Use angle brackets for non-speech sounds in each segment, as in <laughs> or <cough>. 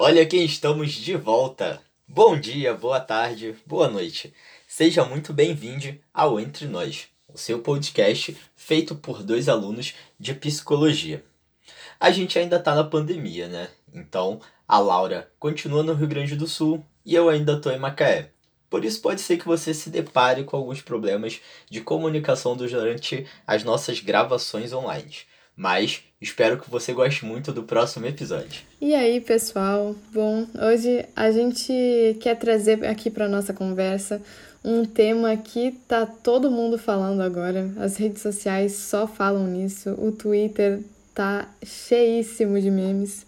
Olha quem estamos de volta. Bom dia, boa tarde, boa noite. Seja muito bem-vindo ao Entre Nós, o seu podcast feito por dois alunos de psicologia. A gente ainda tá na pandemia, né? Então, a Laura continua no Rio Grande do Sul e eu ainda tô em Macaé. Por isso pode ser que você se depare com alguns problemas de comunicação durante as nossas gravações online. Mas espero que você goste muito do próximo episódio. E aí, pessoal? Bom, hoje a gente quer trazer aqui para nossa conversa um tema que tá todo mundo falando agora. As redes sociais só falam nisso. O Twitter tá cheíssimo de memes.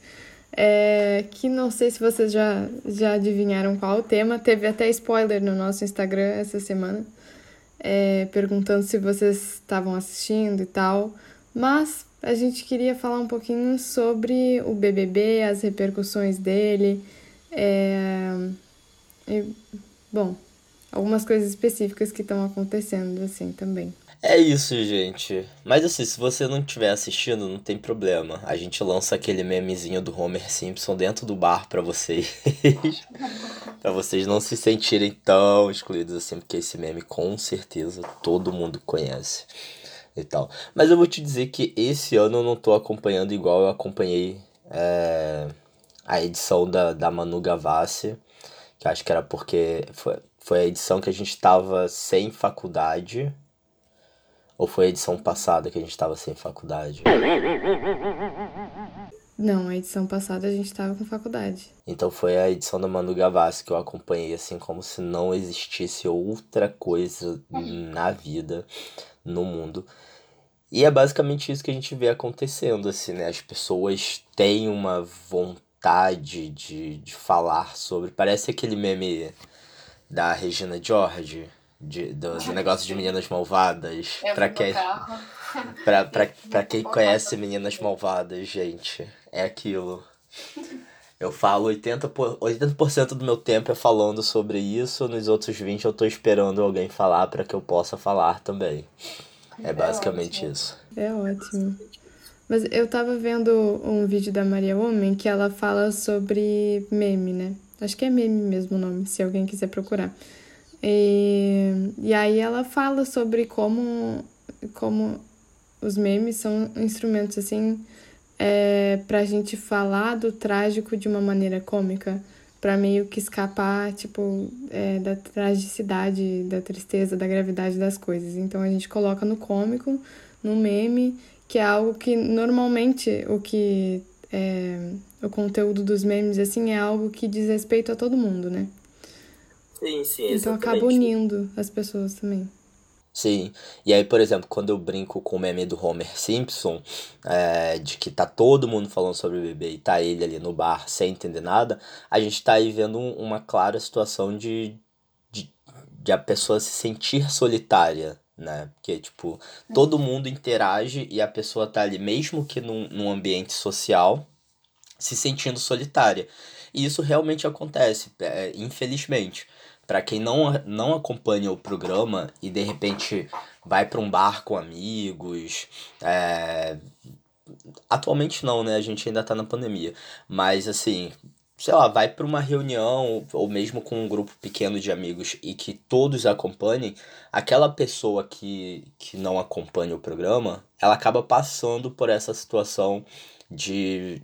É, que não sei se vocês já, já adivinharam qual o tema. Teve até spoiler no nosso Instagram essa semana, é, perguntando se vocês estavam assistindo e tal. Mas a gente queria falar um pouquinho sobre o BBB, as repercussões dele, é... e, bom, algumas coisas específicas que estão acontecendo assim também. É isso, gente. Mas assim, se você não estiver assistindo, não tem problema. A gente lança aquele memezinho do Homer Simpson dentro do bar para vocês. <laughs> para vocês não se sentirem tão excluídos assim, porque esse meme com certeza todo mundo conhece e tal. Mas eu vou te dizer que esse ano eu não tô acompanhando igual eu acompanhei é, a edição da, da Manu Gavassi, que acho que era porque foi, foi a edição que a gente tava sem faculdade. Ou foi a edição passada que a gente tava sem faculdade? Não, a edição passada a gente tava com faculdade. Então foi a edição da Manu Gavassi que eu acompanhei assim como se não existisse outra coisa na vida, no mundo. E é basicamente isso que a gente vê acontecendo, assim, né? As pessoas têm uma vontade de, de falar sobre. Parece aquele meme da Regina George, de, do, do negócio de meninas malvadas. Eu <laughs> <laughs> pra quem, pra, pra, pra quem conhece Meninas Malvadas, gente, é aquilo. Eu falo 80%, por, 80% do meu tempo é falando sobre isso, nos outros 20 eu tô esperando alguém falar para que eu possa falar também. É basicamente é isso. É ótimo. Mas eu tava vendo um vídeo da Maria Homem que ela fala sobre meme, né? Acho que é meme mesmo o nome, se alguém quiser procurar. E, e aí ela fala sobre como, como os memes são instrumentos, assim, é, pra gente falar do trágico de uma maneira cômica para meio que escapar, tipo, é, da tragicidade, da tristeza, da gravidade das coisas. Então a gente coloca no cômico, no meme, que é algo que normalmente o que é, o conteúdo dos memes assim é algo que diz respeito a todo mundo, né? Sim, sim, Então acaba unindo as pessoas também. Sim, e aí, por exemplo, quando eu brinco com o meme do Homer Simpson, é, de que tá todo mundo falando sobre o bebê e tá ele ali no bar sem entender nada, a gente tá aí vendo uma clara situação de, de, de a pessoa se sentir solitária, né? Porque, tipo, todo mundo interage e a pessoa tá ali, mesmo que num, num ambiente social, se sentindo solitária. E isso realmente acontece, é, infelizmente para quem não, não acompanha o programa e de repente vai para um bar com amigos, é... atualmente não, né? A gente ainda tá na pandemia, mas assim, sei lá, vai para uma reunião ou mesmo com um grupo pequeno de amigos e que todos acompanhem, aquela pessoa que, que não acompanha o programa, ela acaba passando por essa situação de,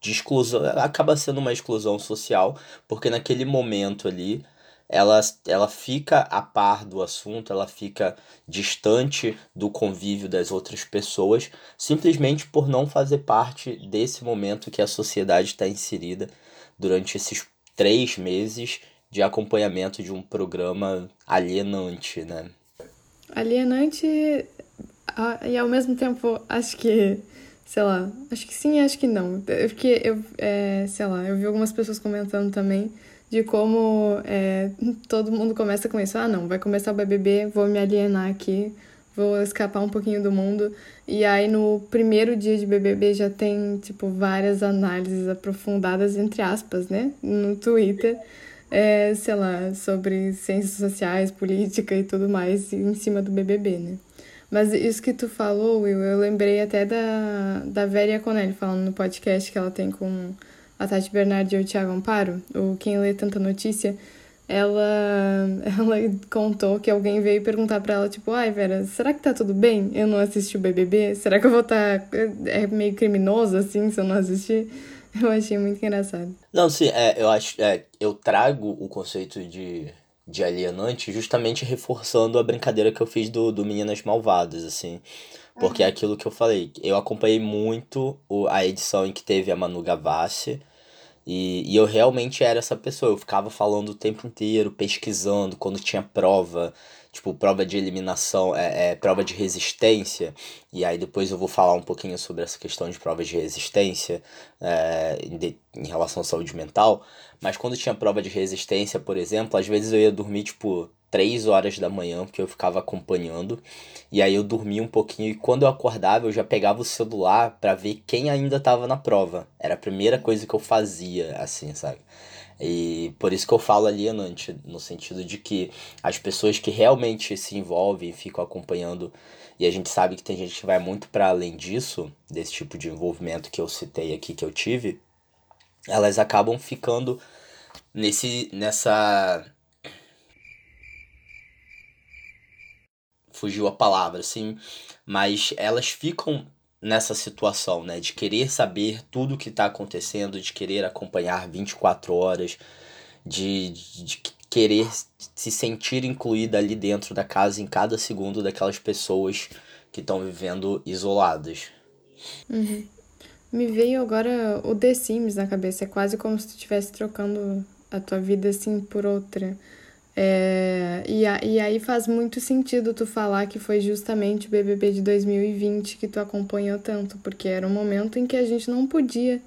de exclusão, acaba sendo uma exclusão social, porque naquele momento ali ela, ela fica a par do assunto, ela fica distante do convívio das outras pessoas, simplesmente por não fazer parte desse momento que a sociedade está inserida durante esses três meses de acompanhamento de um programa alienante, né? Alienante e ao mesmo tempo acho que sei lá, acho que sim, acho que não, porque eu, é, sei lá, eu vi algumas pessoas comentando também de como é, todo mundo começa com isso. Ah, não, vai começar o BBB, vou me alienar aqui, vou escapar um pouquinho do mundo. E aí no primeiro dia de BBB já tem, tipo, várias análises aprofundadas, entre aspas, né, no Twitter. É, sei lá, sobre ciências sociais, política e tudo mais em cima do BBB, né? Mas isso que tu falou, Will, eu lembrei até da, da Vera Conelli falando no podcast que ela tem com a Tati Bernardi e o Thiago Amparo, o Quem Lê Tanta Notícia, ela, <laughs> ela contou que alguém veio perguntar para ela, tipo, ai, Vera, será que tá tudo bem? Eu não assisti o BBB? Será que eu vou estar... Tá... É meio criminoso, assim, se eu não assistir? <laughs> Eu achei muito engraçado. Não, sim, é, eu acho... É, eu trago o conceito de, de alienante justamente reforçando a brincadeira que eu fiz do, do Meninas Malvadas, assim. Porque uhum. é aquilo que eu falei. Eu acompanhei muito o, a edição em que teve a Manu Gavassi e, e eu realmente era essa pessoa, eu ficava falando o tempo inteiro, pesquisando, quando tinha prova, tipo, prova de eliminação, é, é, prova de resistência, e aí depois eu vou falar um pouquinho sobre essa questão de provas de resistência é, em, em relação à saúde mental, mas quando tinha prova de resistência, por exemplo, às vezes eu ia dormir, tipo, 3 horas da manhã, porque eu ficava acompanhando. E aí eu dormia um pouquinho e quando eu acordava eu já pegava o celular para ver quem ainda estava na prova. Era a primeira coisa que eu fazia, assim, sabe? E por isso que eu falo alienante, no sentido de que as pessoas que realmente se envolvem, ficam acompanhando, e a gente sabe que tem gente que vai muito para além disso, desse tipo de envolvimento que eu citei aqui que eu tive, elas acabam ficando nesse nessa fugiu a palavra, assim, mas elas ficam nessa situação, né, de querer saber tudo o que está acontecendo, de querer acompanhar 24 horas, de, de querer se sentir incluída ali dentro da casa em cada segundo daquelas pessoas que estão vivendo isoladas. Uhum. Me veio agora o The Sims na cabeça, é quase como se tu estivesse trocando a tua vida assim por outra. É, e, a, e aí faz muito sentido tu falar que foi justamente o BBB de 2020 que tu acompanhou tanto, porque era um momento em que a gente não podia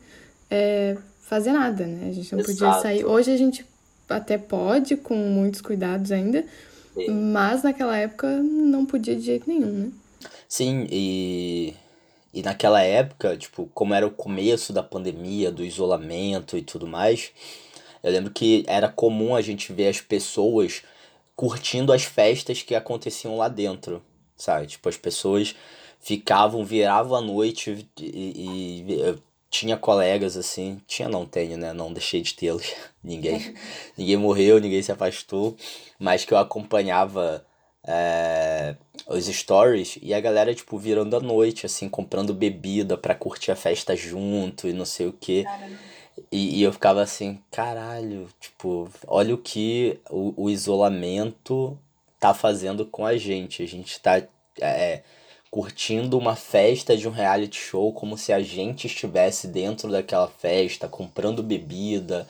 é, fazer nada, né? A gente não Exato. podia sair. Hoje a gente até pode, com muitos cuidados ainda, Sim. mas naquela época não podia de jeito nenhum, né? Sim, e, e naquela época, tipo, como era o começo da pandemia, do isolamento e tudo mais eu lembro que era comum a gente ver as pessoas curtindo as festas que aconteciam lá dentro, sabe? Tipo, as pessoas ficavam, viravam a noite e, e eu tinha colegas assim, tinha não tenho, né? Não deixei de tê-los. <laughs> ninguém, <laughs> ninguém morreu, ninguém se afastou, mas que eu acompanhava é, os stories e a galera, tipo, virando a noite, assim, comprando bebida para curtir a festa junto e não sei o que. E, e eu ficava assim, caralho, tipo, olha o que o, o isolamento tá fazendo com a gente. A gente tá é, curtindo uma festa de um reality show como se a gente estivesse dentro daquela festa, comprando bebida.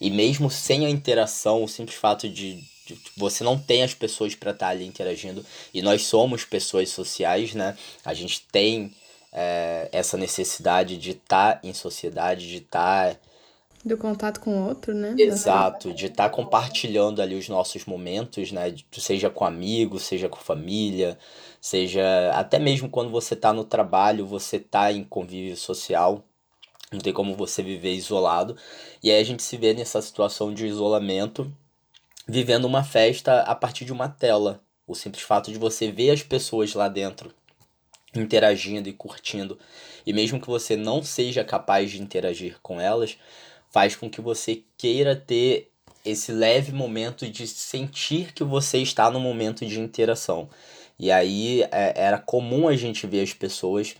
E mesmo sem a interação, o simples fato de, de você não tem as pessoas para estar tá ali interagindo. E nós somos pessoas sociais, né? A gente tem é, essa necessidade de estar tá em sociedade, de estar. Tá do contato com o outro, né? Exato, de estar tá compartilhando ali os nossos momentos, né? Seja com amigos, seja com família, seja até mesmo quando você está no trabalho, você está em convívio social. Não tem como você viver isolado. E aí a gente se vê nessa situação de isolamento, vivendo uma festa a partir de uma tela. O simples fato de você ver as pessoas lá dentro interagindo e curtindo. E mesmo que você não seja capaz de interagir com elas, faz com que você queira ter esse leve momento de sentir que você está no momento de interação. E aí é, era comum a gente ver as pessoas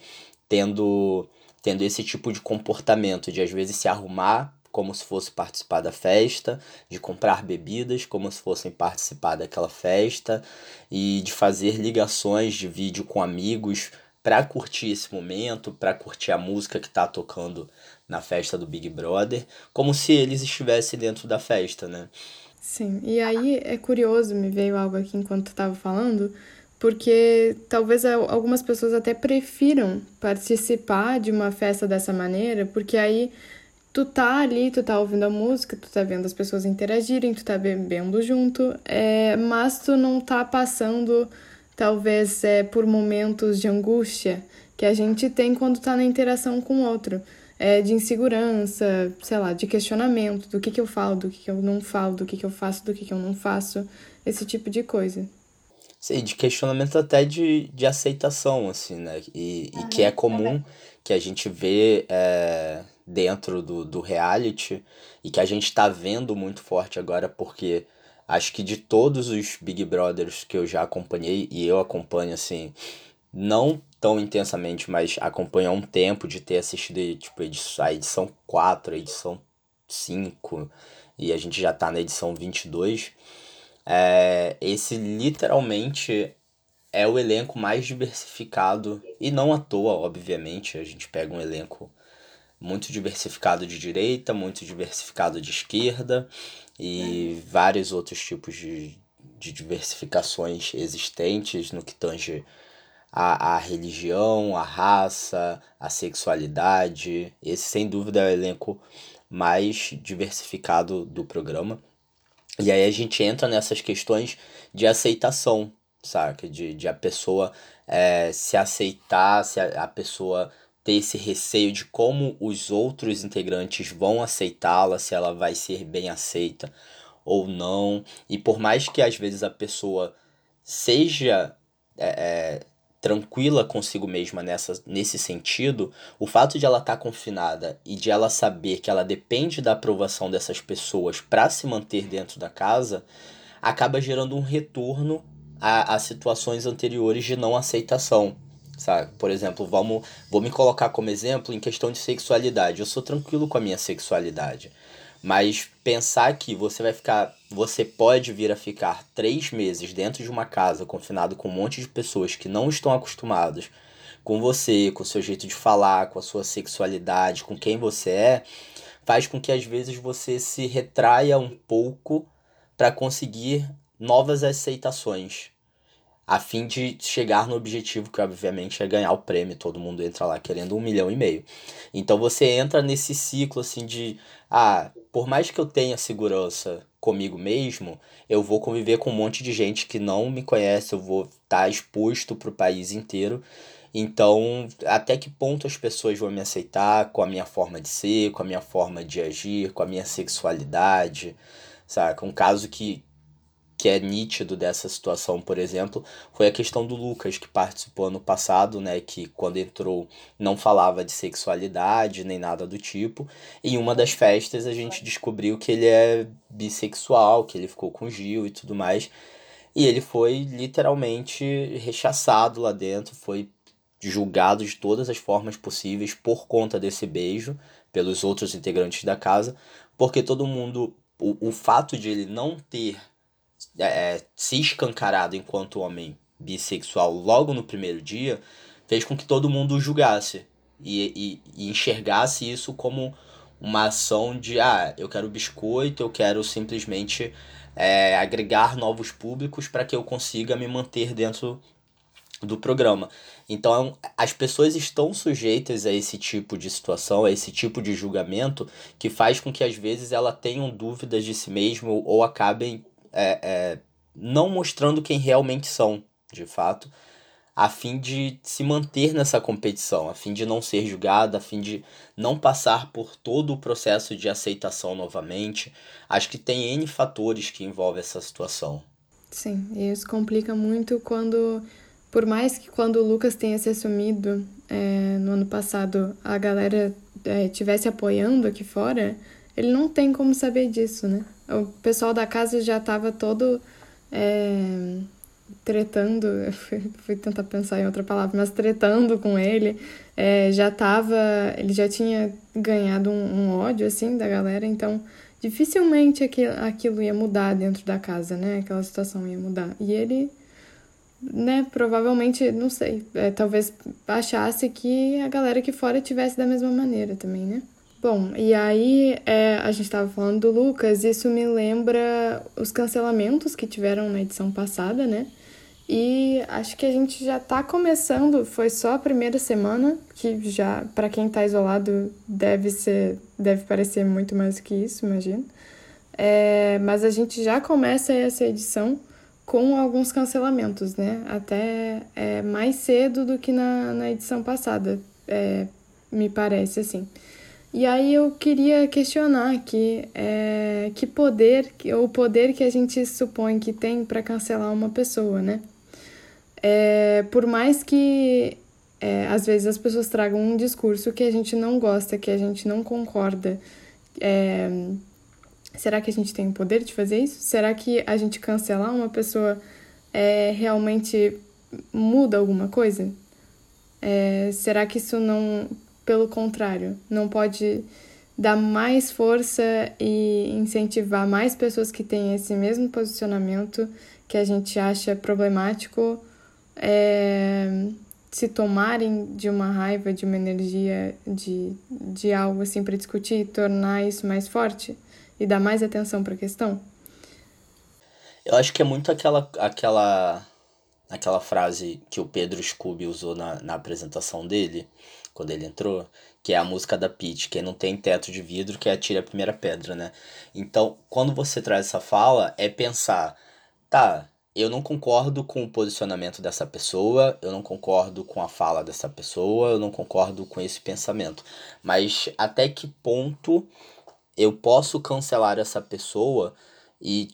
tendo, tendo esse tipo de comportamento, de às vezes se arrumar como se fosse participar da festa, de comprar bebidas como se fossem participar daquela festa e de fazer ligações de vídeo com amigos para curtir esse momento, para curtir a música que tá tocando na festa do Big Brother, como se eles estivessem dentro da festa, né? Sim, e aí é curioso, me veio algo aqui enquanto tu tava falando, porque talvez algumas pessoas até prefiram participar de uma festa dessa maneira, porque aí tu tá ali, tu tá ouvindo a música, tu tá vendo as pessoas interagirem, tu tá bebendo junto, é, mas tu não tá passando talvez é, por momentos de angústia que a gente tem quando está na interação com o outro. É, de insegurança, sei lá, de questionamento do que, que eu falo, do que, que eu não falo, do que, que eu faço, do que, que eu não faço, esse tipo de coisa. Sim, de questionamento até de, de aceitação, assim, né? E, e que é comum que a gente vê é, dentro do, do reality e que a gente está vendo muito forte agora porque acho que de todos os Big Brothers que eu já acompanhei e eu acompanho assim não tão intensamente, mas acompanho há um tempo de ter assistido tipo, a edição 4, a edição 5 e a gente já tá na edição 22. É, esse literalmente é o elenco mais diversificado e não à toa, obviamente, a gente pega um elenco muito diversificado de direita, muito diversificado de esquerda e vários outros tipos de, de diversificações existentes no que tange a, a religião, a raça, a sexualidade. Esse, sem dúvida, é o elenco mais diversificado do programa. E aí a gente entra nessas questões de aceitação, saca? De, de a pessoa é, se aceitar, se a, a pessoa ter esse receio de como os outros integrantes vão aceitá-la, se ela vai ser bem aceita ou não. E por mais que às vezes a pessoa seja é, é, tranquila consigo mesma nessa, nesse sentido, o fato de ela estar tá confinada e de ela saber que ela depende da aprovação dessas pessoas para se manter dentro da casa, acaba gerando um retorno a, a situações anteriores de não aceitação. Sabe? Por exemplo, vamos, vou me colocar como exemplo em questão de sexualidade. Eu sou tranquilo com a minha sexualidade. Mas pensar que você vai ficar. Você pode vir a ficar três meses dentro de uma casa, confinado com um monte de pessoas que não estão acostumadas com você, com o seu jeito de falar, com a sua sexualidade, com quem você é, faz com que às vezes você se retraia um pouco para conseguir novas aceitações a fim de chegar no objetivo que obviamente é ganhar o prêmio, todo mundo entra lá querendo um milhão e meio. Então você entra nesse ciclo assim de ah, por mais que eu tenha segurança comigo mesmo, eu vou conviver com um monte de gente que não me conhece, eu vou estar tá exposto para o país inteiro. Então, até que ponto as pessoas vão me aceitar com a minha forma de ser, com a minha forma de agir, com a minha sexualidade, sabe? Um caso que, que é nítido dessa situação, por exemplo, foi a questão do Lucas, que participou ano passado, né, que quando entrou não falava de sexualidade nem nada do tipo. Em uma das festas a gente descobriu que ele é bissexual, que ele ficou com Gil e tudo mais. E ele foi literalmente rechaçado lá dentro, foi julgado de todas as formas possíveis por conta desse beijo pelos outros integrantes da casa, porque todo mundo o, o fato de ele não ter é, é, se escancarado enquanto homem bissexual logo no primeiro dia fez com que todo mundo o julgasse e, e, e enxergasse isso como uma ação de ah, eu quero biscoito, eu quero simplesmente é, agregar novos públicos para que eu consiga me manter dentro do programa. Então, as pessoas estão sujeitas a esse tipo de situação, a esse tipo de julgamento, que faz com que às vezes ela tenham dúvidas de si mesmo ou acabem é, é, não mostrando quem realmente são, de fato, a fim de se manter nessa competição, a fim de não ser julgada, a fim de não passar por todo o processo de aceitação novamente. Acho que tem N fatores que envolvem essa situação. Sim, e isso complica muito quando, por mais que quando o Lucas tenha se assumido é, no ano passado, a galera é, apoiando aqui fora, ele não tem como saber disso, né? O pessoal da casa já estava todo é, tretando, <laughs> fui, fui, tentar pensar em outra palavra, mas tretando com ele, é, já tava, ele já tinha ganhado um, um, ódio, assim, da galera, então dificilmente aquilo, aquilo ia mudar dentro da casa, né? Aquela situação ia mudar. E ele, né, provavelmente, não sei, é, talvez achasse que a galera aqui fora tivesse da mesma maneira também, né? Bom, e aí é, a gente estava falando do Lucas, isso me lembra os cancelamentos que tiveram na edição passada, né? E acho que a gente já está começando, foi só a primeira semana, que já, para quem está isolado, deve ser, deve parecer muito mais que isso, imagino. É, mas a gente já começa essa edição com alguns cancelamentos, né? Até é, mais cedo do que na, na edição passada, é, me parece assim. E aí eu queria questionar aqui é, que poder, o poder que a gente supõe que tem para cancelar uma pessoa, né? É, por mais que é, às vezes as pessoas tragam um discurso que a gente não gosta, que a gente não concorda. É, será que a gente tem o poder de fazer isso? Será que a gente cancelar uma pessoa é, realmente muda alguma coisa? É, será que isso não, pelo contrário, não pode dar mais força e incentivar mais pessoas que têm esse mesmo posicionamento que a gente acha problemático é, se tomarem de uma raiva, de uma energia, de, de algo assim para discutir, tornar isso mais forte e dar mais atenção para a questão? Eu acho que é muito aquela aquela aquela frase que o Pedro Scooby usou na, na apresentação dele, quando ele entrou, que é a música da Peach, quem não tem teto de vidro que atira a primeira pedra, né? Então, quando você traz essa fala, é pensar, tá, eu não concordo com o posicionamento dessa pessoa, eu não concordo com a fala dessa pessoa, eu não concordo com esse pensamento. Mas até que ponto eu posso cancelar essa pessoa e,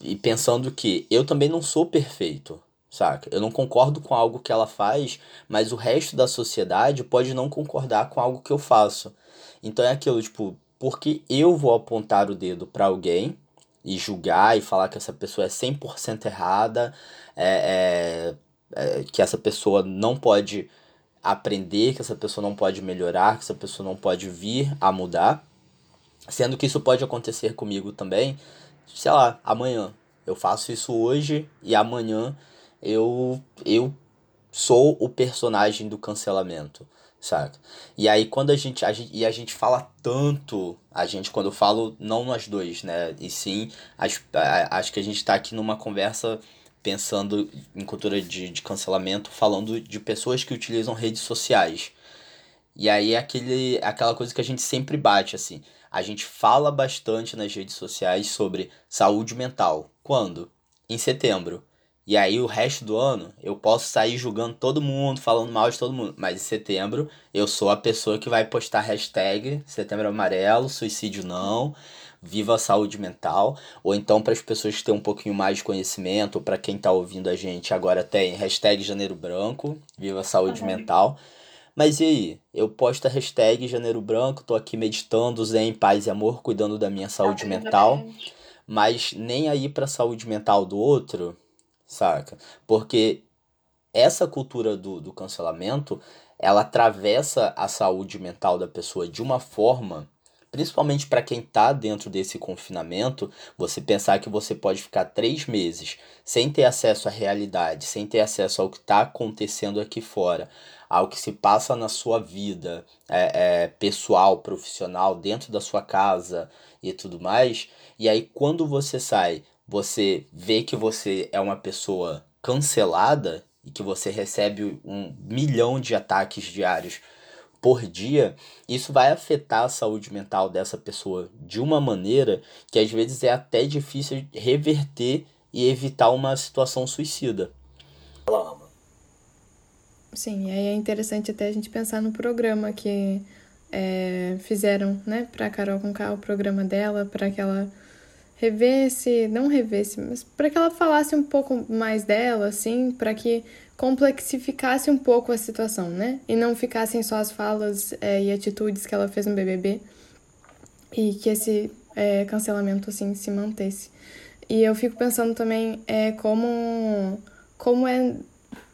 e pensando que eu também não sou perfeito, saca? Eu não concordo com algo que ela faz, mas o resto da sociedade pode não concordar com algo que eu faço. Então é aquilo, tipo, porque eu vou apontar o dedo para alguém e julgar e falar que essa pessoa é 100% errada, é, é, é, que essa pessoa não pode aprender, que essa pessoa não pode melhorar, que essa pessoa não pode vir a mudar. Sendo que isso pode acontecer comigo também, sei lá, amanhã. Eu faço isso hoje e amanhã eu, eu sou o personagem do cancelamento saca? E aí quando a gente, a gente e a gente fala tanto, a gente quando eu falo não nós dois, né, e sim, acho, acho que a gente tá aqui numa conversa pensando em cultura de, de cancelamento, falando de pessoas que utilizam redes sociais. E aí é aquele, aquela coisa que a gente sempre bate, assim. A gente fala bastante nas redes sociais sobre saúde mental. Quando? Em setembro. E aí o resto do ano eu posso sair julgando todo mundo, falando mal de todo mundo. Mas em setembro eu sou a pessoa que vai postar hashtag setembro amarelo, suicídio não, viva a saúde mental. Ou então para as pessoas que têm um pouquinho mais de conhecimento, para quem está ouvindo a gente agora tem hashtag janeiro branco, viva a saúde uhum. mental. Mas e aí? Eu posto a hashtag janeiro branco, tô aqui meditando, zen, paz e amor, cuidando da minha saúde mental. Mas nem aí para a saúde mental do outro saca? Porque essa cultura do, do cancelamento, ela atravessa a saúde mental da pessoa de uma forma, principalmente para quem está dentro desse confinamento, você pensar que você pode ficar três meses sem ter acesso à realidade, sem ter acesso ao que está acontecendo aqui fora, ao que se passa na sua vida é, é, pessoal, profissional, dentro da sua casa e tudo mais. E aí, quando você sai você vê que você é uma pessoa cancelada e que você recebe um milhão de ataques diários por dia, isso vai afetar a saúde mental dessa pessoa de uma maneira que às vezes é até difícil reverter e evitar uma situação suicida. Ela ama. Sim, aí é interessante até a gente pensar no programa que é, fizeram, né, pra Carol com o programa dela, para que ela revesse, não revesse, mas para que ela falasse um pouco mais dela, assim, para que complexificasse um pouco a situação, né? E não ficassem só as falas é, e atitudes que ela fez no BBB e que esse é, cancelamento, assim, se mantesse. E eu fico pensando também é, como, como é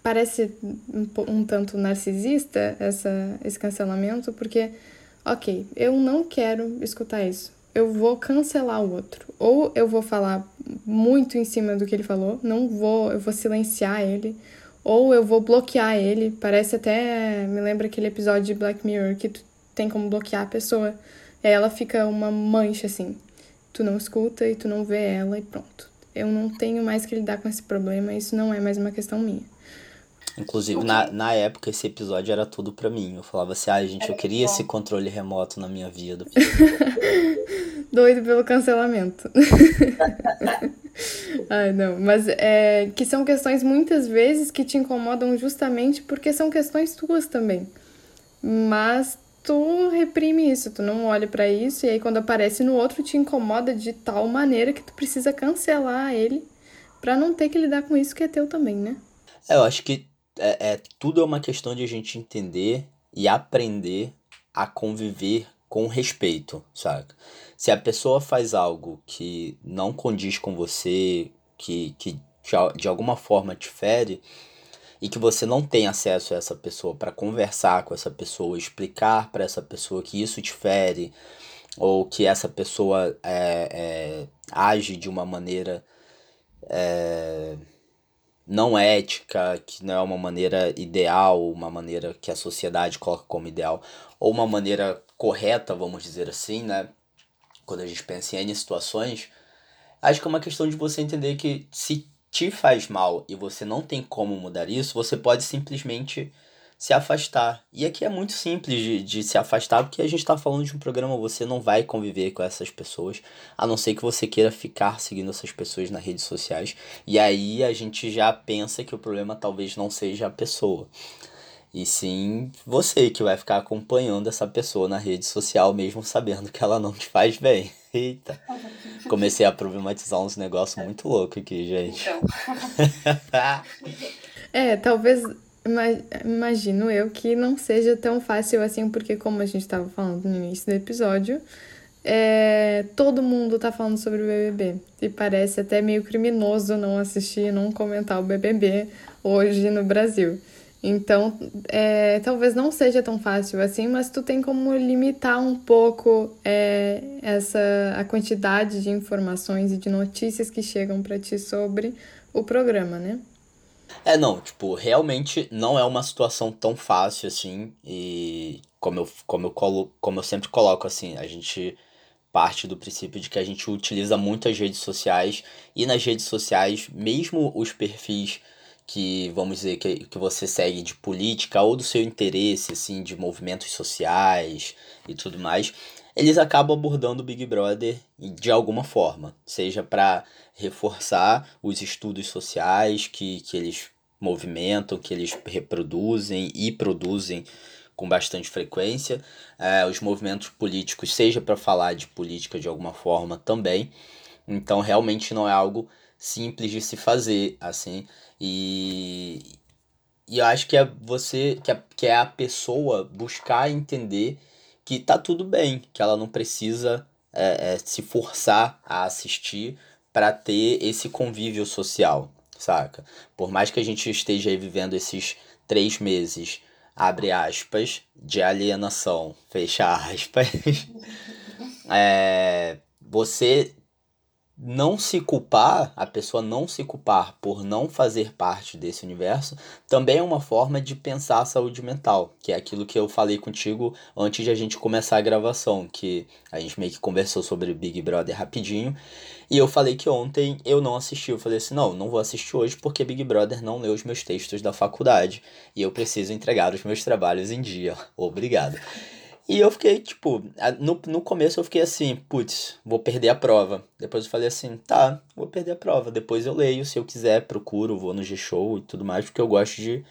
parece um, um tanto narcisista essa, esse cancelamento, porque, ok, eu não quero escutar isso eu vou cancelar o outro. Ou eu vou falar muito em cima do que ele falou, não vou, eu vou silenciar ele, ou eu vou bloquear ele. Parece até, me lembra aquele episódio de Black Mirror que tu tem como bloquear a pessoa. E aí ela fica uma mancha assim. Tu não escuta e tu não vê ela e pronto. Eu não tenho mais que lidar com esse problema, isso não é mais uma questão minha. Inclusive, na, na época, esse episódio era tudo para mim. Eu falava assim, ah, gente, eu queria esse controle remoto na minha vida. <laughs> Doido pelo cancelamento. <laughs> Ai, não, mas é que são questões muitas vezes que te incomodam justamente porque são questões tuas também. Mas tu reprime isso, tu não olha para isso, e aí quando aparece no outro te incomoda de tal maneira que tu precisa cancelar ele para não ter que lidar com isso que é teu também, né? É, eu acho que é, é, tudo é uma questão de a gente entender e aprender a conviver com respeito, sabe? Se a pessoa faz algo que não condiz com você, que, que de alguma forma te fere, e que você não tem acesso a essa pessoa para conversar com essa pessoa, explicar para essa pessoa que isso te fere, ou que essa pessoa é, é, age de uma maneira é, não ética, que não é uma maneira ideal, uma maneira que a sociedade coloca como ideal, ou uma maneira correta, vamos dizer assim, né? Quando a gente pensa em N situações, acho que é uma questão de você entender que se te faz mal e você não tem como mudar isso, você pode simplesmente se afastar. E aqui é muito simples de, de se afastar, porque a gente está falando de um programa, você não vai conviver com essas pessoas, a não ser que você queira ficar seguindo essas pessoas nas redes sociais. E aí a gente já pensa que o problema talvez não seja a pessoa. E sim você que vai ficar acompanhando essa pessoa na rede social, mesmo sabendo que ela não te faz bem. <laughs> Eita. Comecei a problematizar uns negócios muito loucos aqui, gente. Então. <laughs> é, talvez imagino eu que não seja tão fácil assim, porque como a gente estava falando no início do episódio, é, todo mundo tá falando sobre o BBB. E parece até meio criminoso não assistir, não comentar o BBB hoje no Brasil. Então, é, talvez não seja tão fácil assim, mas tu tem como limitar um pouco é, essa a quantidade de informações e de notícias que chegam para ti sobre o programa, né? É, não, tipo, realmente não é uma situação tão fácil assim. E como eu, como eu, colo, como eu sempre coloco, assim, a gente parte do princípio de que a gente utiliza muitas redes sociais. E nas redes sociais, mesmo os perfis que, vamos dizer, que, que você segue de política ou do seu interesse, assim, de movimentos sociais e tudo mais, eles acabam abordando o Big Brother de alguma forma, seja para reforçar os estudos sociais que, que eles movimentam, que eles reproduzem e produzem com bastante frequência, é, os movimentos políticos, seja para falar de política de alguma forma também. Então, realmente não é algo simples de se fazer, assim, e, e eu acho que é você, que é, que é a pessoa buscar entender que tá tudo bem, que ela não precisa é, é, se forçar a assistir para ter esse convívio social, saca? Por mais que a gente esteja vivendo esses três meses, abre aspas, de alienação, fecha aspas, <laughs> é, você não se culpar, a pessoa não se culpar por não fazer parte desse universo, também é uma forma de pensar a saúde mental, que é aquilo que eu falei contigo antes de a gente começar a gravação, que a gente meio que conversou sobre Big Brother rapidinho, e eu falei que ontem eu não assisti, eu falei assim, não, não vou assistir hoje porque Big Brother não leu os meus textos da faculdade, e eu preciso entregar os meus trabalhos em dia. <laughs> Obrigado. E eu fiquei, tipo, no, no começo eu fiquei assim, putz, vou perder a prova. Depois eu falei assim, tá, vou perder a prova. Depois eu leio, se eu quiser, procuro, vou no G-Show e tudo mais, porque eu gosto de,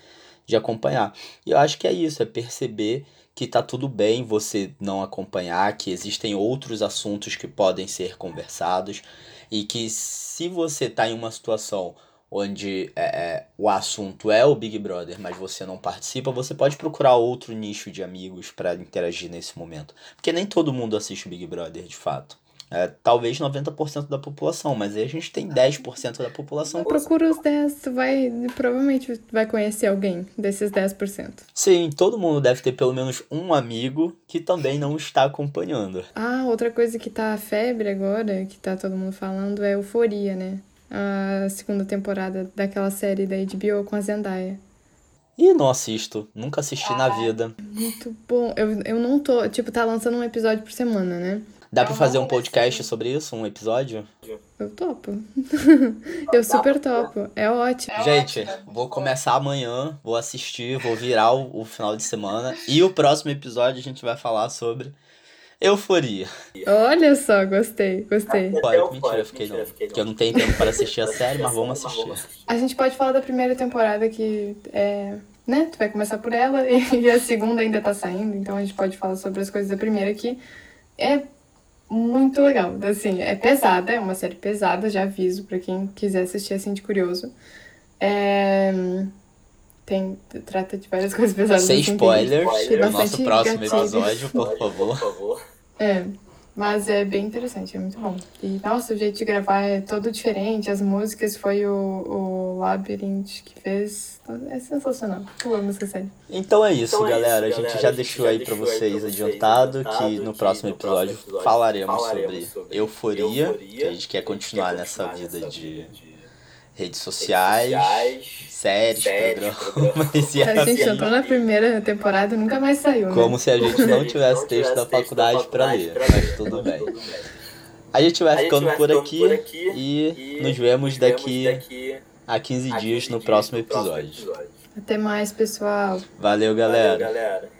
de acompanhar. E eu acho que é isso, é perceber que tá tudo bem você não acompanhar, que existem outros assuntos que podem ser conversados e que se você tá em uma situação onde é, é, o assunto é o Big Brother, mas você não participa, você pode procurar outro nicho de amigos para interagir nesse momento. Porque nem todo mundo assiste o Big Brother de fato. É, talvez 90% da população, mas aí a gente tem 10% da população. Procura os 10, tu vai. Provavelmente vai conhecer alguém desses 10%. Sim, todo mundo deve ter pelo menos um amigo que também não está acompanhando. Ah, outra coisa que tá febre agora, que tá todo mundo falando, é euforia, né? A segunda temporada daquela série da HBO com a Zendaya. E não assisto, nunca assisti ah, na vida. Muito bom. Eu, eu não tô. Tipo, tá lançando um episódio por semana, né? Dá pra fazer um podcast sobre isso? Um episódio? Eu topo. <laughs> eu super topo. É ótimo. Gente, vou começar amanhã, vou assistir, vou virar o, o final de semana. E o próximo episódio a gente vai falar sobre Euforia. Olha só, gostei, gostei. Pode, mentira, eu fiquei não. Porque eu não tenho tempo para assistir a série, mas vamos assistir. A gente pode falar da primeira temporada que é. Né? Tu vai começar por ela <laughs> e a segunda ainda tá saindo, então a gente pode falar sobre as coisas da primeira que é muito legal. Assim, é pesada, é uma série pesada, já aviso para quem quiser assistir assim de curioso. É... tem, trata de várias <laughs> coisas pesadas. Sem assim, spoilers, tem no nosso próximo gatilhos. <laughs> episódio, por favor. É, mas é bem interessante, é muito bom. E, nossa, o jeito de gravar é todo diferente. As músicas foi o, o Labyrinth que fez. É sensacional. Eu amo essa série. Então é isso, Então é galera. isso, a gente galera. já deixou aí aí vocês vocês adiantado adiantado que no próximo no próximo episódio falaremos falaremos sobre sobre euforia, euforia, que a gente quer continuar quer nessa continuar vida nessa de vida de redes sociais, sociais, séries, séries, programas <laughs> e A gente entrou na primeira temporada e nunca mais saiu, né? Como se a gente não Não tivesse texto da faculdade pra ler, mas tudo bem. A gente vai A gente ficando vai por ficando aqui por aqui e e nos vemos daqui daqui a 15 a dias 15 no dias próximo no próximo episódio. Até mais, pessoal. Valeu, Valeu, galera. galera.